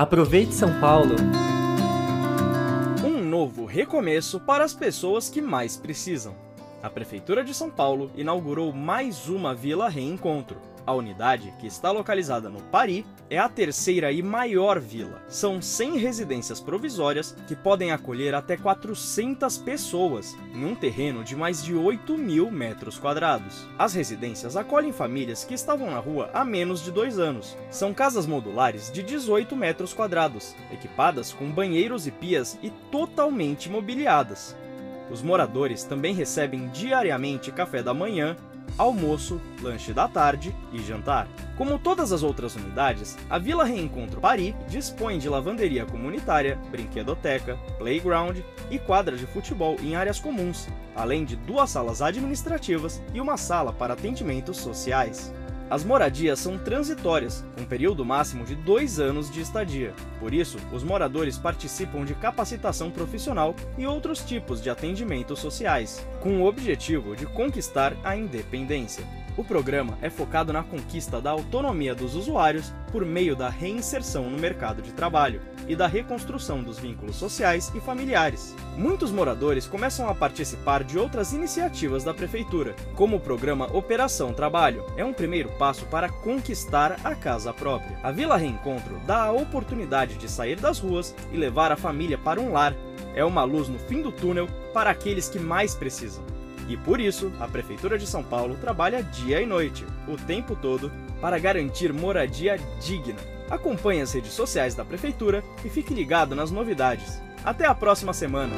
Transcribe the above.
Aproveite São Paulo! Um novo recomeço para as pessoas que mais precisam. A Prefeitura de São Paulo inaugurou mais uma Vila Reencontro, a unidade, que está localizada no Pari, é a terceira e maior vila. São 100 residências provisórias que podem acolher até 400 pessoas, em um terreno de mais de 8 mil metros quadrados. As residências acolhem famílias que estavam na rua há menos de dois anos. São casas modulares de 18 metros quadrados, equipadas com banheiros e pias e totalmente mobiliadas. Os moradores também recebem diariamente café da manhã, almoço, lanche da tarde e jantar. Como todas as outras unidades, a Vila Reencontro Paris dispõe de lavanderia comunitária, brinquedoteca, playground e quadra de futebol em áreas comuns, além de duas salas administrativas e uma sala para atendimentos sociais. As moradias são transitórias, com período máximo de dois anos de estadia. Por isso, os moradores participam de capacitação profissional e outros tipos de atendimentos sociais, com o objetivo de conquistar a independência. O programa é focado na conquista da autonomia dos usuários por meio da reinserção no mercado de trabalho e da reconstrução dos vínculos sociais e familiares. Muitos moradores começam a participar de outras iniciativas da prefeitura, como o programa Operação Trabalho. É um primeiro passo para conquistar a casa própria. A Vila Reencontro dá a oportunidade de sair das ruas e levar a família para um lar. É uma luz no fim do túnel para aqueles que mais precisam. E por isso, a Prefeitura de São Paulo trabalha dia e noite, o tempo todo, para garantir moradia digna. Acompanhe as redes sociais da Prefeitura e fique ligado nas novidades. Até a próxima semana!